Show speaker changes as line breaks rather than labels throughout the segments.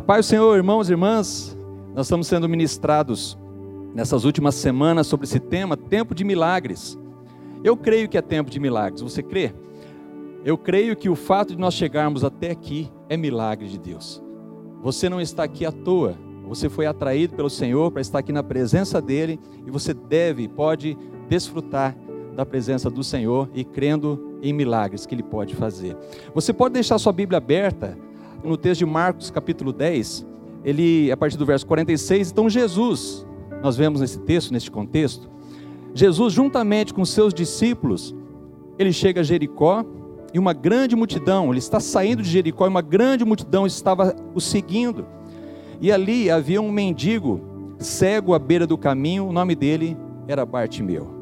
A paz do Senhor, irmãos e irmãs, nós estamos sendo ministrados nessas últimas semanas sobre esse tema, tempo de milagres. Eu creio que é tempo de milagres, você crê? Eu creio que o fato de nós chegarmos até aqui é milagre de Deus. Você não está aqui à toa, você foi atraído pelo Senhor para estar aqui na presença dEle e você deve, pode desfrutar da presença do Senhor e crendo em milagres que Ele pode fazer. Você pode deixar sua Bíblia aberta no texto de Marcos, capítulo 10, ele, a partir do verso 46, então Jesus, nós vemos nesse texto, neste contexto, Jesus, juntamente com seus discípulos, ele chega a Jericó e uma grande multidão, ele está saindo de Jericó e uma grande multidão estava o seguindo. E ali havia um mendigo cego à beira do caminho, o nome dele era Bartimeu.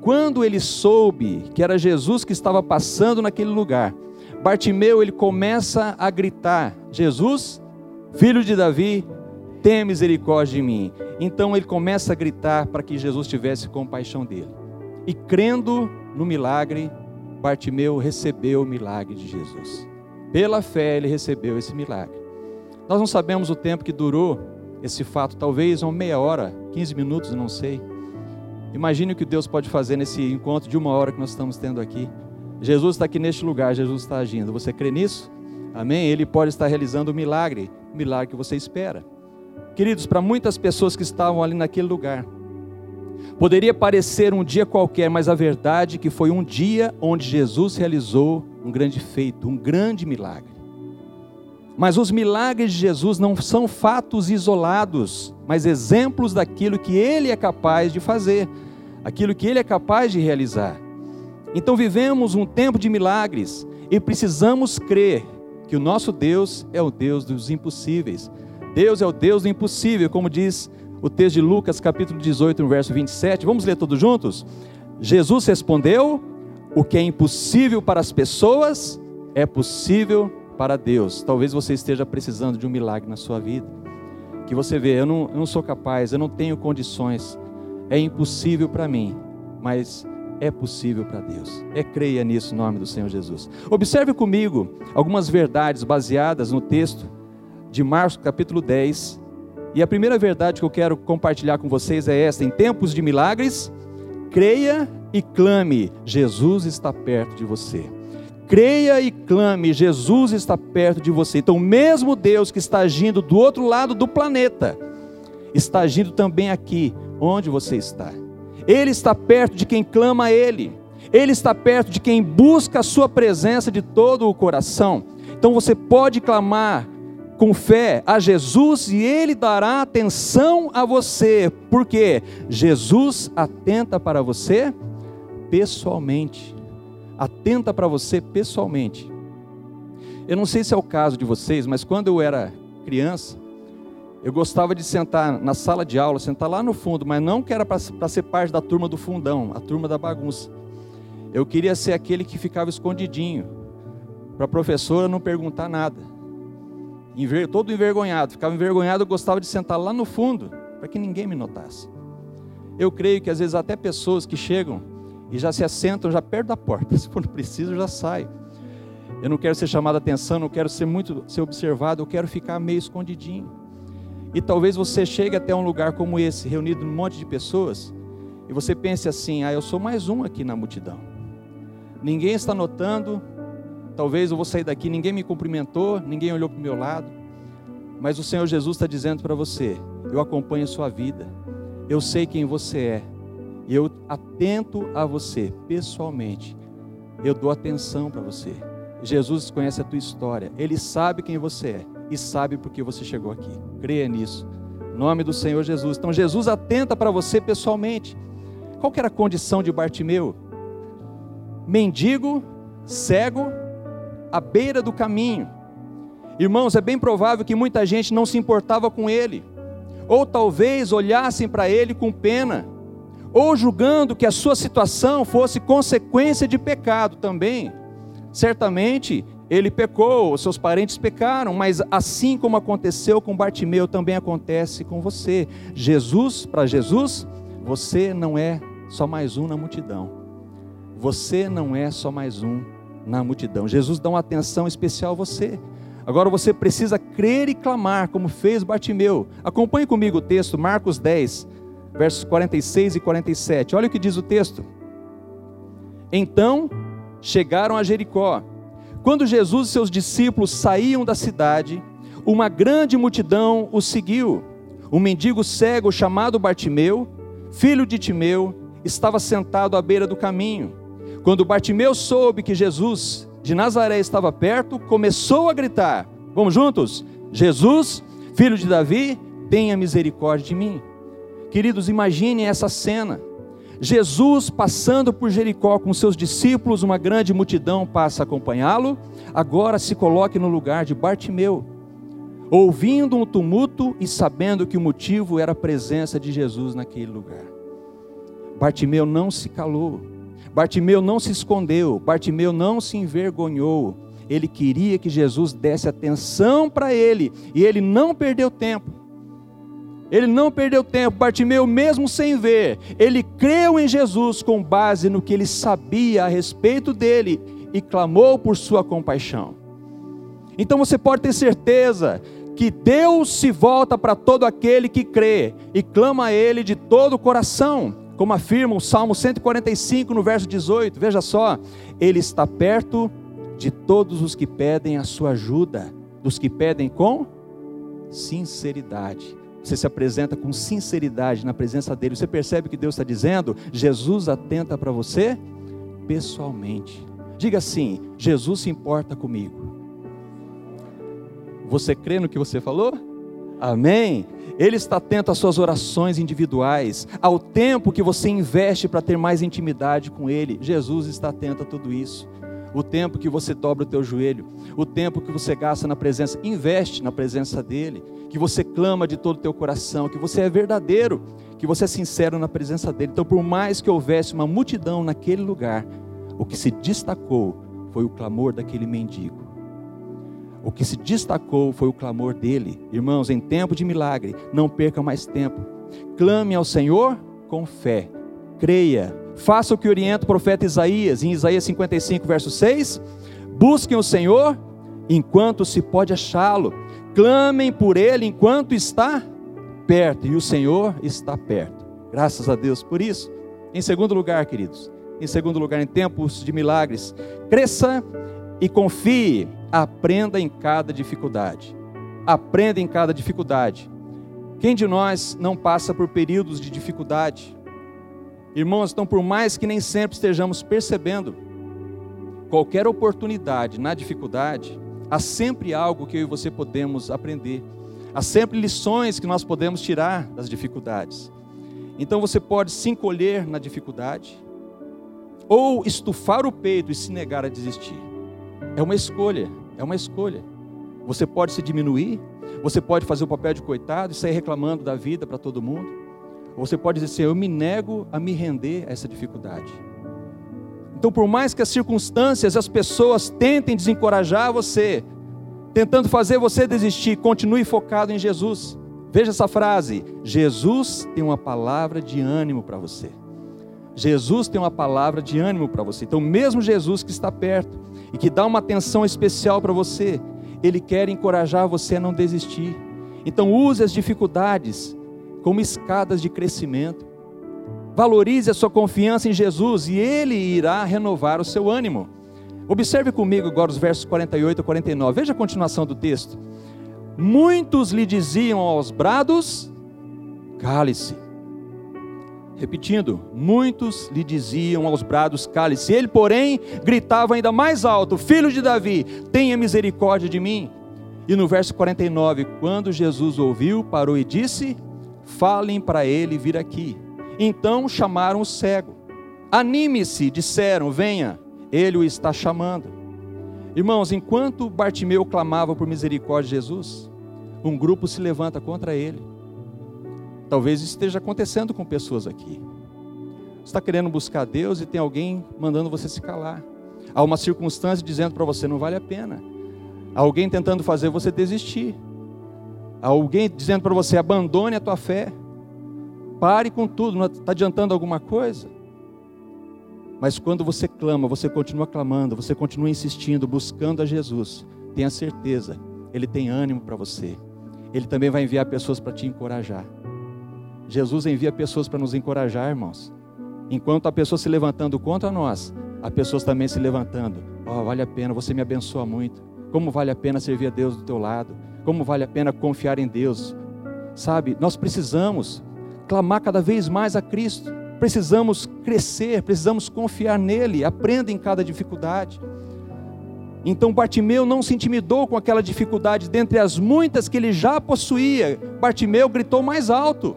Quando ele soube que era Jesus que estava passando naquele lugar, Bartimeu ele começa a gritar: Jesus, filho de Davi, tenha misericórdia de mim. Então ele começa a gritar para que Jesus tivesse compaixão dele. E crendo no milagre, Bartimeu recebeu o milagre de Jesus. Pela fé ele recebeu esse milagre. Nós não sabemos o tempo que durou esse fato, talvez uma meia hora, 15 minutos, não sei. Imagine o que Deus pode fazer nesse encontro de uma hora que nós estamos tendo aqui. Jesus está aqui neste lugar, Jesus está agindo. Você crê nisso? Amém? Ele pode estar realizando o um milagre, o milagre que você espera. Queridos, para muitas pessoas que estavam ali naquele lugar, poderia parecer um dia qualquer, mas a verdade é que foi um dia onde Jesus realizou um grande feito, um grande milagre. Mas os milagres de Jesus não são fatos isolados, mas exemplos daquilo que ele é capaz de fazer, aquilo que ele é capaz de realizar. Então vivemos um tempo de milagres e precisamos crer que o nosso Deus é o Deus dos impossíveis. Deus é o Deus do impossível, como diz o texto de Lucas, capítulo 18, no verso 27. Vamos ler todos juntos? Jesus respondeu: O que é impossível para as pessoas é possível para Deus. Talvez você esteja precisando de um milagre na sua vida. Que você vê, eu não, eu não sou capaz, eu não tenho condições, é impossível para mim, mas é possível para Deus. É creia nisso em nome do Senhor Jesus. Observe comigo algumas verdades baseadas no texto de Marcos capítulo 10. E a primeira verdade que eu quero compartilhar com vocês é esta: em tempos de milagres, creia e clame, Jesus está perto de você. Creia e clame, Jesus está perto de você. Então, mesmo Deus que está agindo do outro lado do planeta, está agindo também aqui, onde você está. Ele está perto de quem clama a Ele. Ele está perto de quem busca a Sua presença de todo o coração. Então você pode clamar com fé a Jesus e Ele dará atenção a você, porque Jesus atenta para você pessoalmente. Atenta para você pessoalmente. Eu não sei se é o caso de vocês, mas quando eu era criança, eu gostava de sentar na sala de aula, sentar lá no fundo, mas não que era para ser parte da turma do fundão, a turma da bagunça. Eu queria ser aquele que ficava escondidinho, para a professora não perguntar nada. Todo envergonhado, ficava envergonhado, eu gostava de sentar lá no fundo, para que ninguém me notasse. Eu creio que às vezes até pessoas que chegam e já se assentam já perto da porta, se for preciso, já sai. Eu não quero ser chamado a atenção, não quero ser muito ser observado, eu quero ficar meio escondidinho. E talvez você chegue até um lugar como esse, reunido um monte de pessoas, e você pense assim: ah, eu sou mais um aqui na multidão. Ninguém está notando, talvez eu vou sair daqui, ninguém me cumprimentou, ninguém olhou para o meu lado, mas o Senhor Jesus está dizendo para você: eu acompanho a sua vida, eu sei quem você é, e eu atento a você pessoalmente, eu dou atenção para você. Jesus conhece a tua história, ele sabe quem você é e sabe por que você chegou aqui. Creia nisso. Em nome do Senhor Jesus. Então Jesus atenta para você pessoalmente. Qual que era a condição de Bartimeu? Mendigo, cego, à beira do caminho. Irmãos, é bem provável que muita gente não se importava com ele, ou talvez olhassem para ele com pena, ou julgando que a sua situação fosse consequência de pecado também. Certamente ele pecou, seus parentes pecaram, mas assim como aconteceu com Bartimeu, também acontece com você. Jesus, para Jesus, você não é só mais um na multidão. Você não é só mais um na multidão. Jesus dá uma atenção especial a você. Agora você precisa crer e clamar, como fez Bartimeu. Acompanhe comigo o texto, Marcos 10, versos 46 e 47. Olha o que diz o texto. Então chegaram a Jericó. Quando Jesus e seus discípulos saíam da cidade, uma grande multidão os seguiu. Um mendigo cego chamado Bartimeu, filho de Timeu, estava sentado à beira do caminho. Quando Bartimeu soube que Jesus de Nazaré estava perto, começou a gritar: Vamos juntos? Jesus, filho de Davi, tenha misericórdia de mim. Queridos, imaginem essa cena. Jesus passando por Jericó com seus discípulos, uma grande multidão passa a acompanhá-lo. Agora se coloque no lugar de Bartimeu, ouvindo um tumulto e sabendo que o motivo era a presença de Jesus naquele lugar. Bartimeu não se calou, Bartimeu não se escondeu, Bartimeu não se envergonhou. Ele queria que Jesus desse atenção para ele e ele não perdeu tempo. Ele não perdeu tempo, Bartimeu, mesmo sem ver, ele creu em Jesus com base no que ele sabia a respeito dele e clamou por sua compaixão. Então você pode ter certeza que Deus se volta para todo aquele que crê e clama a Ele de todo o coração, como afirma o Salmo 145, no verso 18. Veja só, Ele está perto de todos os que pedem a sua ajuda, dos que pedem com sinceridade você se apresenta com sinceridade na presença dele, você percebe que Deus está dizendo? Jesus atenta para você pessoalmente. Diga assim: Jesus se importa comigo. Você crê no que você falou? Amém? Ele está atento às suas orações individuais, ao tempo que você investe para ter mais intimidade com Ele. Jesus está atento a tudo isso. O tempo que você dobra o teu joelho, o tempo que você gasta na presença, investe na presença dEle que você clama de todo o teu coração, que você é verdadeiro, que você é sincero na presença dele. Então, por mais que houvesse uma multidão naquele lugar, o que se destacou foi o clamor daquele mendigo. O que se destacou foi o clamor dele. Irmãos, em tempo de milagre, não perca mais tempo. Clame ao Senhor com fé. Creia. Faça o que orienta o profeta Isaías, em Isaías 55, verso 6. Busquem o Senhor enquanto se pode achá-lo clamem por Ele enquanto está perto, e o Senhor está perto. Graças a Deus por isso. Em segundo lugar, queridos, em segundo lugar, em tempos de milagres, cresça e confie, aprenda em cada dificuldade. Aprenda em cada dificuldade. Quem de nós não passa por períodos de dificuldade? Irmãos, então, por mais que nem sempre estejamos percebendo, qualquer oportunidade na dificuldade, Há sempre algo que eu e você podemos aprender. Há sempre lições que nós podemos tirar das dificuldades. Então você pode se encolher na dificuldade, ou estufar o peito e se negar a desistir. É uma escolha, é uma escolha. Você pode se diminuir, você pode fazer o papel de coitado e sair reclamando da vida para todo mundo. Você pode dizer assim: eu me nego a me render a essa dificuldade. Então, por mais que as circunstâncias, as pessoas tentem desencorajar você, tentando fazer você desistir, continue focado em Jesus. Veja essa frase: Jesus tem uma palavra de ânimo para você. Jesus tem uma palavra de ânimo para você. Então, mesmo Jesus que está perto e que dá uma atenção especial para você, ele quer encorajar você a não desistir. Então, use as dificuldades como escadas de crescimento. Valorize a sua confiança em Jesus e Ele irá renovar o seu ânimo. Observe comigo agora os versos 48 a 49. Veja a continuação do texto. Muitos lhe diziam aos brados: cale-se. Repetindo, muitos lhe diziam aos brados: cale-se. Ele, porém, gritava ainda mais alto: Filho de Davi, tenha misericórdia de mim. E no verso 49, quando Jesus ouviu, parou e disse: Falem para ele vir aqui. Então chamaram o cego. Anime-se, disseram, venha, ele o está chamando. Irmãos, enquanto Bartimeu clamava por misericórdia de Jesus, um grupo se levanta contra ele. Talvez isso esteja acontecendo com pessoas aqui. Você está querendo buscar Deus e tem alguém mandando você se calar. Há uma circunstância dizendo para você não vale a pena. Há alguém tentando fazer você desistir. Alguém dizendo para você abandone a tua fé. Pare com tudo, não está adiantando alguma coisa. Mas quando você clama, você continua clamando, você continua insistindo, buscando a Jesus, tenha certeza Ele tem ânimo para você. Ele também vai enviar pessoas para te encorajar. Jesus envia pessoas para nos encorajar, irmãos. Enquanto a pessoa se levantando contra nós, há pessoas também se levantando. Oh, vale a pena, você me abençoa muito. Como vale a pena servir a Deus do teu lado? Como vale a pena confiar em Deus? Sabe, nós precisamos clamar cada vez mais a Cristo. Precisamos crescer, precisamos confiar nele. Aprenda em cada dificuldade. Então Bartimeu não se intimidou com aquela dificuldade dentre as muitas que ele já possuía. Bartimeu gritou mais alto.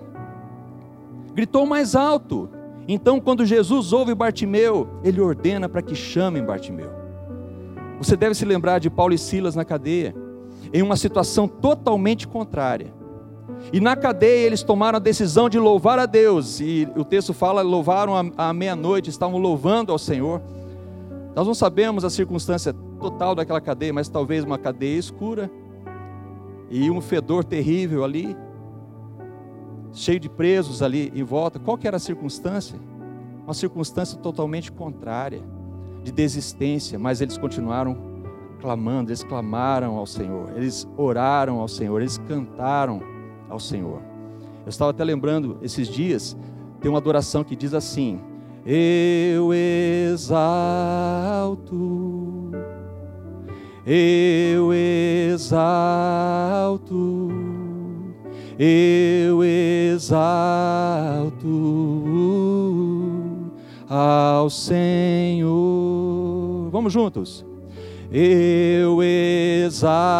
Gritou mais alto. Então, quando Jesus ouve Bartimeu, ele ordena para que chamem Bartimeu. Você deve se lembrar de Paulo e Silas na cadeia, em uma situação totalmente contrária. E na cadeia eles tomaram a decisão de louvar a Deus, e o texto fala: louvaram à meia-noite, estavam louvando ao Senhor. Nós não sabemos a circunstância total daquela cadeia, mas talvez uma cadeia escura e um fedor terrível ali, cheio de presos ali em volta. Qual que era a circunstância? Uma circunstância totalmente contrária, de desistência, mas eles continuaram clamando, eles clamaram ao Senhor, eles oraram ao Senhor, eles cantaram ao Senhor. Eu estava até lembrando esses dias, tem uma adoração que diz assim: Eu exalto, eu exalto, eu exalto ao Senhor. Vamos juntos. Eu exalto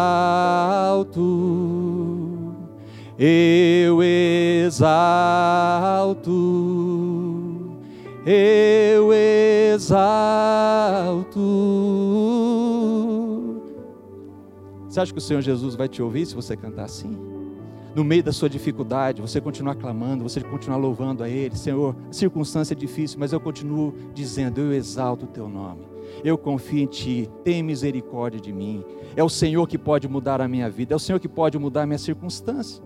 eu exalto, eu exalto. Você acha que o Senhor Jesus vai te ouvir se você cantar assim? No meio da sua dificuldade, você continuar clamando, você continuar louvando a Ele, Senhor, a circunstância é difícil, mas eu continuo dizendo: Eu exalto o Teu nome, eu confio em Ti, tem misericórdia de mim. É o Senhor que pode mudar a minha vida, é o Senhor que pode mudar a minha circunstância.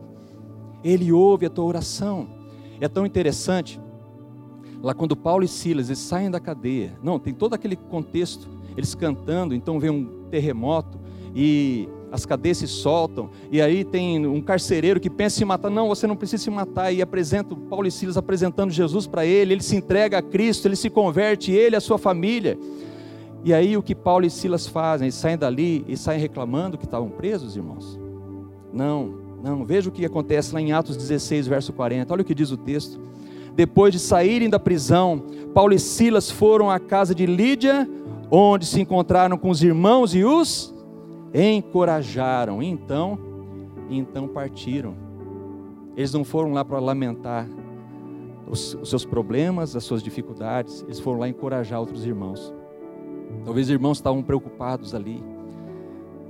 Ele ouve a tua oração. É tão interessante, lá quando Paulo e Silas eles saem da cadeia, não, tem todo aquele contexto, eles cantando, então vem um terremoto e as cadeias se soltam, e aí tem um carcereiro que pensa em se matar, não, você não precisa se matar, e apresenta, Paulo e Silas apresentando Jesus para ele, ele se entrega a Cristo, ele se converte, ele e a sua família, e aí o que Paulo e Silas fazem? Eles saem dali e saem reclamando que estavam presos, irmãos? Não, não, veja o que acontece lá em Atos 16, verso 40. Olha o que diz o texto. Depois de saírem da prisão, Paulo e Silas foram à casa de Lídia, onde se encontraram com os irmãos e os encorajaram. Então, então partiram. Eles não foram lá para lamentar os, os seus problemas, as suas dificuldades, eles foram lá encorajar outros irmãos. Talvez os irmãos estavam preocupados ali.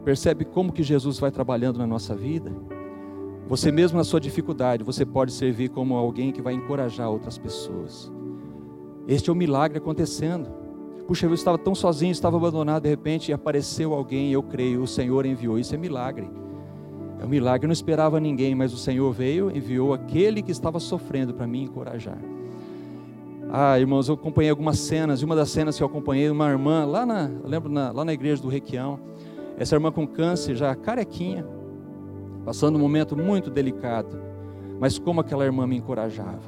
Percebe como que Jesus vai trabalhando na nossa vida? Você mesmo na sua dificuldade, você pode servir como alguém que vai encorajar outras pessoas. Este é o um milagre acontecendo. Puxa, eu estava tão sozinho, estava abandonado, de repente apareceu alguém, eu creio, o Senhor enviou. Isso é milagre. É um milagre. Eu não esperava ninguém, mas o Senhor veio, enviou aquele que estava sofrendo para me encorajar. Ah, irmãos, eu acompanhei algumas cenas, e uma das cenas que eu acompanhei, uma irmã, lá na, lembro, na, lá na igreja do Requião, essa irmã com câncer, já carequinha, passando um momento muito delicado, mas como aquela irmã me encorajava.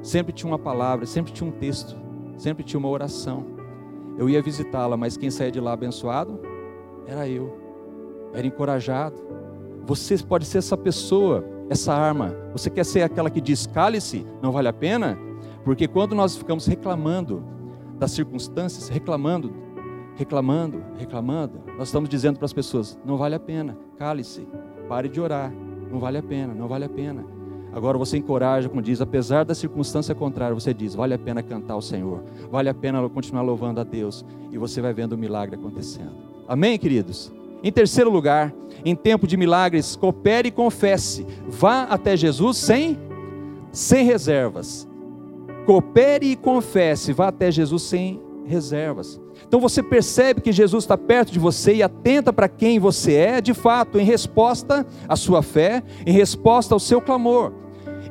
Sempre tinha uma palavra, sempre tinha um texto, sempre tinha uma oração. Eu ia visitá-la, mas quem saía de lá abençoado era eu. Era encorajado. Você pode ser essa pessoa, essa arma. Você quer ser aquela que diz: cale-se, não vale a pena? Porque quando nós ficamos reclamando das circunstâncias, reclamando, reclamando, reclamando, nós estamos dizendo para as pessoas: não vale a pena, cale-se. Pare de orar. Não vale a pena, não vale a pena. Agora você encoraja, como diz, apesar da circunstância contrária, você diz: vale a pena cantar ao Senhor, vale a pena continuar louvando a Deus, e você vai vendo o milagre acontecendo. Amém, queridos? Em terceiro lugar, em tempo de milagres, coopere e confesse. Vá até Jesus sem, sem reservas. Coopere e confesse. Vá até Jesus sem reservas. Então você percebe que Jesus está perto de você e atenta para quem você é, de fato, em resposta à sua fé, em resposta ao seu clamor.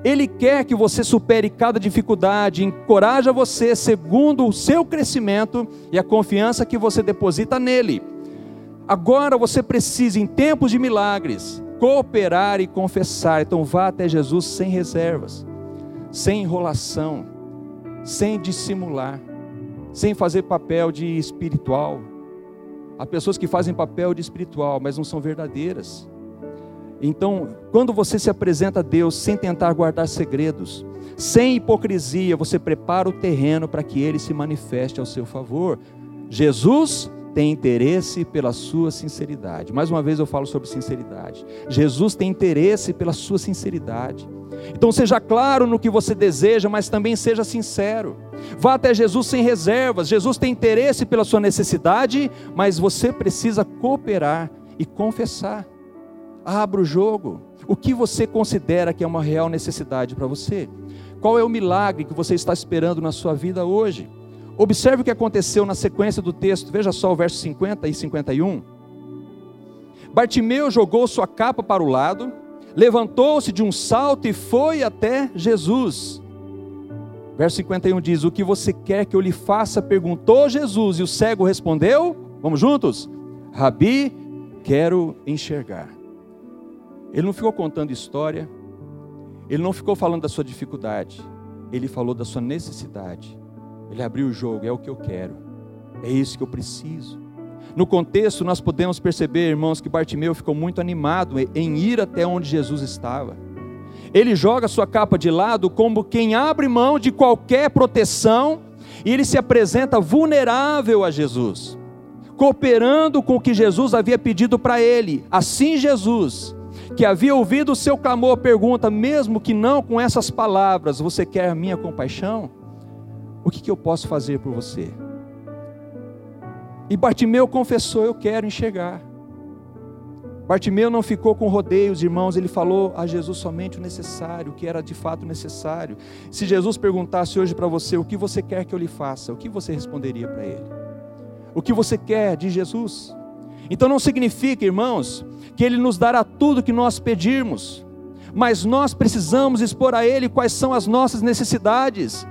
Ele quer que você supere cada dificuldade, encoraja você segundo o seu crescimento e a confiança que você deposita nele. Agora você precisa, em tempos de milagres, cooperar e confessar. Então vá até Jesus sem reservas, sem enrolação, sem dissimular, sem fazer papel de espiritual. Há pessoas que fazem papel de espiritual, mas não são verdadeiras. Então, quando você se apresenta a Deus sem tentar guardar segredos, sem hipocrisia, você prepara o terreno para que ele se manifeste ao seu favor. Jesus tem interesse pela sua sinceridade. Mais uma vez eu falo sobre sinceridade. Jesus tem interesse pela sua sinceridade. Então seja claro no que você deseja, mas também seja sincero. Vá até Jesus sem reservas. Jesus tem interesse pela sua necessidade, mas você precisa cooperar e confessar. Abra o jogo. O que você considera que é uma real necessidade para você? Qual é o milagre que você está esperando na sua vida hoje? Observe o que aconteceu na sequência do texto, veja só o verso 50 e 51. Bartimeu jogou sua capa para o lado, levantou-se de um salto e foi até Jesus. Verso 51 diz: O que você quer que eu lhe faça? perguntou Jesus, e o cego respondeu: Vamos juntos? Rabi, quero enxergar. Ele não ficou contando história, ele não ficou falando da sua dificuldade, ele falou da sua necessidade. Ele abriu o jogo, é o que eu quero, é isso que eu preciso. No contexto, nós podemos perceber, irmãos, que Bartimeu ficou muito animado em ir até onde Jesus estava. Ele joga sua capa de lado como quem abre mão de qualquer proteção e ele se apresenta vulnerável a Jesus, cooperando com o que Jesus havia pedido para ele. Assim, Jesus, que havia ouvido o seu clamor, pergunta: mesmo que não com essas palavras, você quer a minha compaixão? O que, que eu posso fazer por você? E Bartimeu confessou: Eu quero enxergar. Bartimeu não ficou com rodeios, irmãos, ele falou a Jesus somente o necessário, o que era de fato necessário. Se Jesus perguntasse hoje para você o que você quer que eu lhe faça, o que você responderia para ele? O que você quer de Jesus? Então não significa, irmãos, que ele nos dará tudo que nós pedirmos, mas nós precisamos expor a ele quais são as nossas necessidades.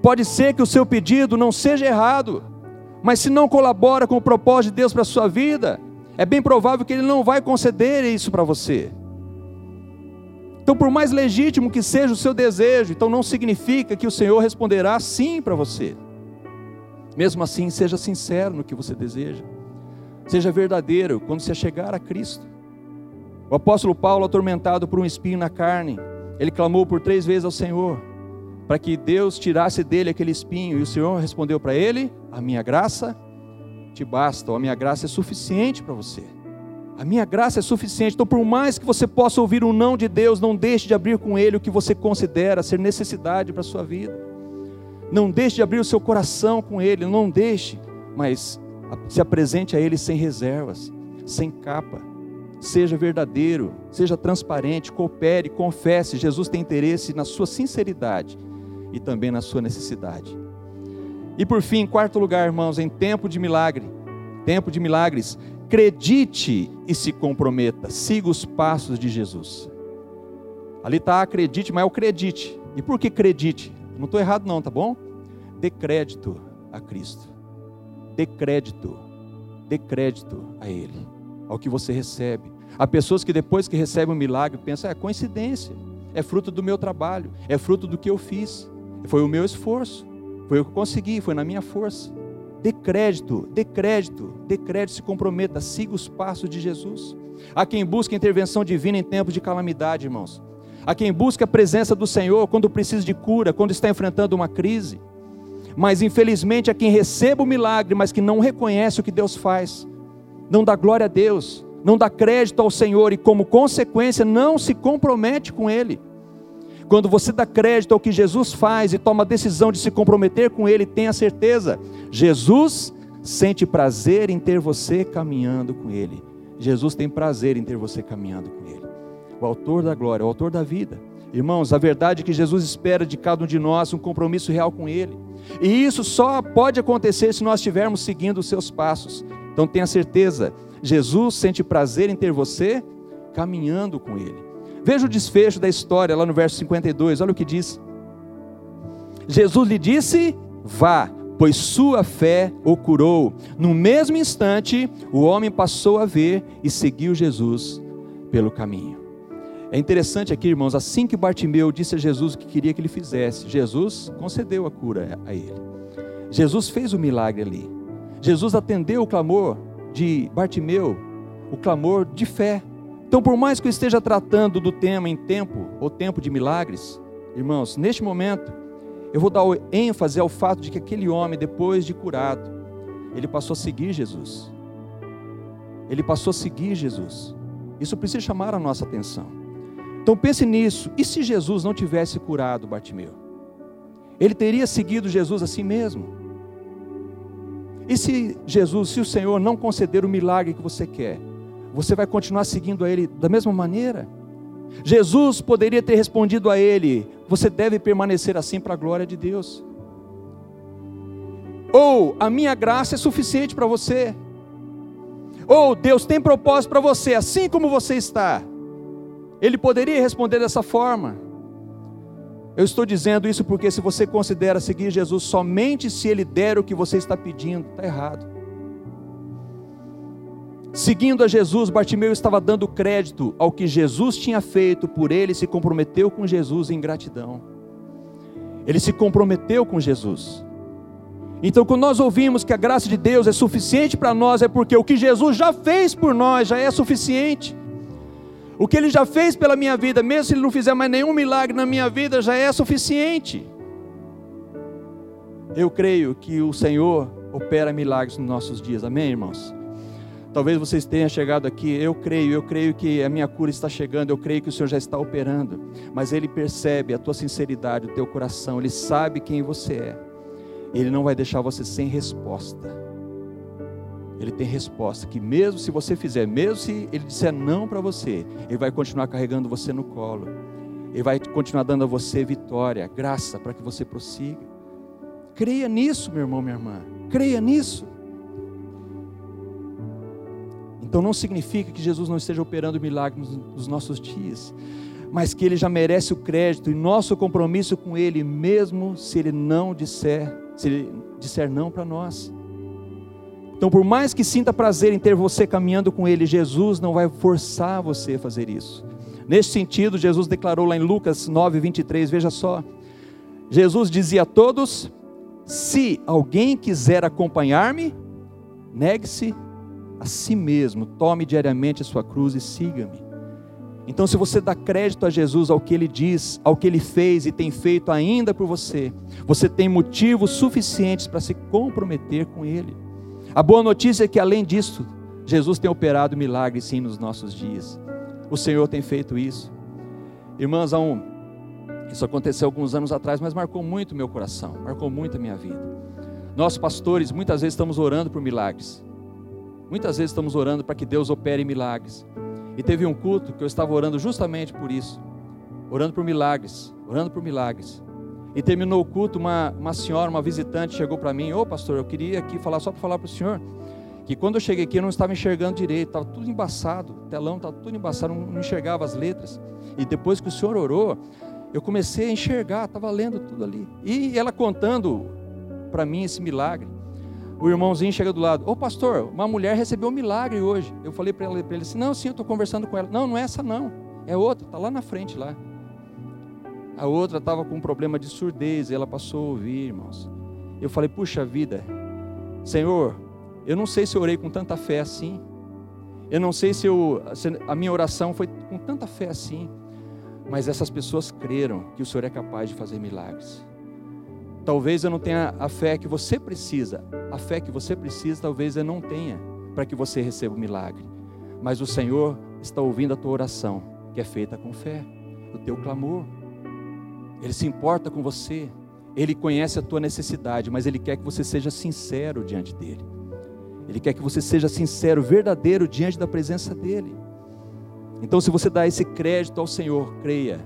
Pode ser que o seu pedido não seja errado, mas se não colabora com o propósito de Deus para a sua vida, é bem provável que Ele não vai conceder isso para você. Então, por mais legítimo que seja o seu desejo, então não significa que o Senhor responderá sim para você. Mesmo assim, seja sincero no que você deseja. Seja verdadeiro quando você chegar a Cristo. O apóstolo Paulo, atormentado por um espinho na carne, ele clamou por três vezes ao Senhor: para que Deus tirasse dele aquele espinho. E o Senhor respondeu para ele: A minha graça te basta, a minha graça é suficiente para você. A minha graça é suficiente. Então, por mais que você possa ouvir um não de Deus, não deixe de abrir com Ele o que você considera ser necessidade para a sua vida. Não deixe de abrir o seu coração com Ele, não deixe, mas se apresente a Ele sem reservas, sem capa. Seja verdadeiro, seja transparente, coopere, confesse. Jesus tem interesse na sua sinceridade e também na sua necessidade. E por fim, em quarto lugar, irmãos, em tempo de milagre, tempo de milagres, acredite e se comprometa, siga os passos de Jesus. Ali está acredite, mas é o acredite. E por que acredite? Não estou errado não, tá bom? Dê crédito a Cristo. Dê crédito, dê crédito a Ele, ao que você recebe. Há pessoas que depois que recebem um milagre pensam, é coincidência, é fruto do meu trabalho, é fruto do que eu fiz. Foi o meu esforço, foi o que eu consegui, foi na minha força. Dê crédito, dê crédito, dê crédito, se comprometa, siga os passos de Jesus. Há quem busca intervenção divina em tempos de calamidade, irmãos. Há quem busca a presença do Senhor quando precisa de cura, quando está enfrentando uma crise. Mas infelizmente há quem receba o milagre, mas que não reconhece o que Deus faz, não dá glória a Deus, não dá crédito ao Senhor e, como consequência, não se compromete com Ele. Quando você dá crédito ao que Jesus faz e toma a decisão de se comprometer com Ele, tenha certeza, Jesus sente prazer em ter você caminhando com Ele. Jesus tem prazer em ter você caminhando com Ele. O autor da glória, o autor da vida. Irmãos, a verdade é que Jesus espera de cada um de nós um compromisso real com Ele. E isso só pode acontecer se nós estivermos seguindo os seus passos. Então tenha certeza, Jesus sente prazer em ter você caminhando com Ele. Veja o desfecho da história lá no verso 52, olha o que diz. Jesus lhe disse: Vá, pois sua fé o curou. No mesmo instante, o homem passou a ver e seguiu Jesus pelo caminho. É interessante aqui, irmãos, assim que Bartimeu disse a Jesus o que queria que ele fizesse, Jesus concedeu a cura a ele. Jesus fez o milagre ali. Jesus atendeu o clamor de Bartimeu, o clamor de fé. Então, por mais que eu esteja tratando do tema em tempo, ou tempo de milagres, irmãos, neste momento, eu vou dar ênfase ao fato de que aquele homem, depois de curado, ele passou a seguir Jesus. Ele passou a seguir Jesus. Isso precisa chamar a nossa atenção. Então pense nisso. E se Jesus não tivesse curado Bartimeu? Ele teria seguido Jesus assim mesmo? E se Jesus, se o Senhor não conceder o milagre que você quer, você vai continuar seguindo a Ele da mesma maneira? Jesus poderia ter respondido a ele: Você deve permanecer assim para a glória de Deus. Ou a minha graça é suficiente para você. Ou Deus tem propósito para você, assim como você está. Ele poderia responder dessa forma. Eu estou dizendo isso porque se você considera seguir Jesus somente se Ele der o que você está pedindo, está errado. Seguindo a Jesus, Bartimeu estava dando crédito ao que Jesus tinha feito por ele, se comprometeu com Jesus em gratidão. Ele se comprometeu com Jesus. Então, quando nós ouvimos que a graça de Deus é suficiente para nós, é porque o que Jesus já fez por nós já é suficiente. O que ele já fez pela minha vida, mesmo se ele não fizer mais nenhum milagre na minha vida, já é suficiente. Eu creio que o Senhor opera milagres nos nossos dias, amém, irmãos? Talvez vocês tenham chegado aqui, eu creio, eu creio que a minha cura está chegando, eu creio que o Senhor já está operando. Mas Ele percebe a tua sinceridade, o teu coração, Ele sabe quem você é. Ele não vai deixar você sem resposta. Ele tem resposta que mesmo se você fizer, mesmo se Ele disser não para você, Ele vai continuar carregando você no colo. Ele vai continuar dando a você vitória, graça para que você prossiga. Creia nisso, meu irmão, minha irmã. Creia nisso. Então não significa que Jesus não esteja operando milagres nos nossos dias, mas que ele já merece o crédito e nosso compromisso com ele, mesmo se ele não disser, se ele disser não para nós. Então, por mais que sinta prazer em ter você caminhando com ele, Jesus não vai forçar você a fazer isso. Neste sentido, Jesus declarou lá em Lucas 9, 23, veja só. Jesus dizia a todos: Se alguém quiser acompanhar-me, negue-se a si mesmo, tome diariamente a sua cruz e siga-me. Então, se você dá crédito a Jesus, ao que ele diz, ao que ele fez e tem feito ainda por você, você tem motivos suficientes para se comprometer com ele. A boa notícia é que, além disso, Jesus tem operado milagres sim nos nossos dias. O Senhor tem feito isso. Irmãos, um, isso aconteceu alguns anos atrás, mas marcou muito meu coração, marcou muito a minha vida. Nós, pastores, muitas vezes estamos orando por milagres. Muitas vezes estamos orando para que Deus opere milagres. E teve um culto que eu estava orando justamente por isso. Orando por milagres, orando por milagres. E terminou o culto, uma, uma senhora, uma visitante, chegou para mim: Ô pastor, eu queria aqui falar só para falar para o senhor que quando eu cheguei aqui eu não estava enxergando direito, estava tudo embaçado, o telão estava tudo embaçado, não, não enxergava as letras. E depois que o senhor orou, eu comecei a enxergar, estava lendo tudo ali. E ela contando para mim esse milagre o irmãozinho chega do lado, ô pastor, uma mulher recebeu um milagre hoje. Eu falei para ele, ele assim, não, sim, eu estou conversando com ela. Não, não é essa não, é outra, está lá na frente lá. A outra estava com um problema de surdez, e ela passou a ouvir, irmãos. Eu falei, puxa vida, Senhor, eu não sei se eu orei com tanta fé assim. Eu não sei se, eu, se a minha oração foi com tanta fé assim. Mas essas pessoas creram que o Senhor é capaz de fazer milagres. Talvez eu não tenha a fé que você precisa. A fé que você precisa, talvez eu não tenha para que você receba o milagre. Mas o Senhor está ouvindo a tua oração, que é feita com fé, o teu clamor. Ele se importa com você. Ele conhece a tua necessidade, mas ele quer que você seja sincero diante dele. Ele quer que você seja sincero, verdadeiro diante da presença dele. Então, se você dá esse crédito ao Senhor, creia,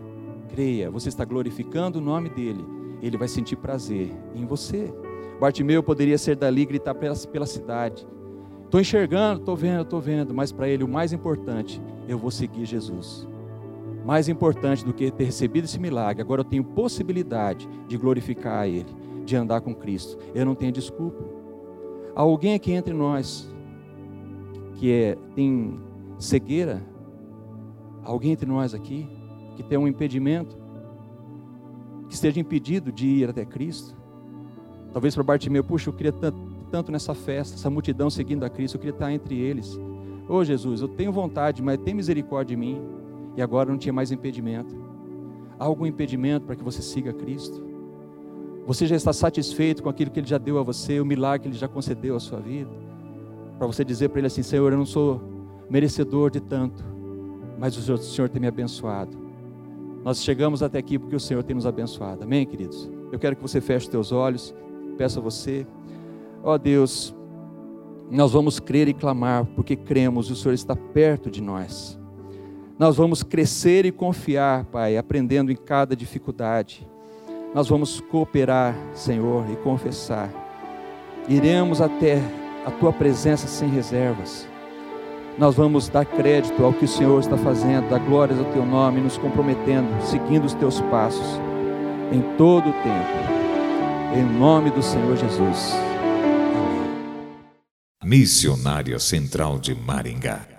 creia, você está glorificando o nome dele ele vai sentir prazer em você. Bartimeu poderia ser dali e gritar pela, pela cidade. Estou enxergando, estou vendo, estou vendo, mas para ele o mais importante, eu vou seguir Jesus. Mais importante do que ter recebido esse milagre, agora eu tenho possibilidade de glorificar a Ele. de andar com Cristo. Eu não tenho desculpa. Há alguém aqui entre nós que é, tem cegueira? Há alguém entre nós aqui que tem um impedimento? Que esteja impedido de ir até Cristo? Talvez para Bartimeu, puxa, eu queria tanto, tanto nessa festa, essa multidão seguindo a Cristo, eu queria estar entre eles. Ô oh, Jesus, eu tenho vontade, mas tem misericórdia de mim. E agora não tinha mais impedimento. Há algum impedimento para que você siga Cristo? Você já está satisfeito com aquilo que Ele já deu a você, o milagre que Ele já concedeu à sua vida? Para você dizer para Ele assim: Senhor, eu não sou merecedor de tanto, mas o Senhor tem me abençoado. Nós chegamos até aqui porque o Senhor tem nos abençoado. Amém, queridos? Eu quero que você feche os teus olhos. Peço a você, ó Deus, nós vamos crer e clamar porque cremos e o Senhor está perto de nós. Nós vamos crescer e confiar, Pai, aprendendo em cada dificuldade nós vamos cooperar, Senhor, e confessar. Iremos até a tua presença sem reservas. Nós vamos dar crédito ao que o Senhor está fazendo, dar glórias ao teu nome, nos comprometendo, seguindo os teus passos em todo o tempo. Em nome do Senhor Jesus.
Missionária Central de Maringá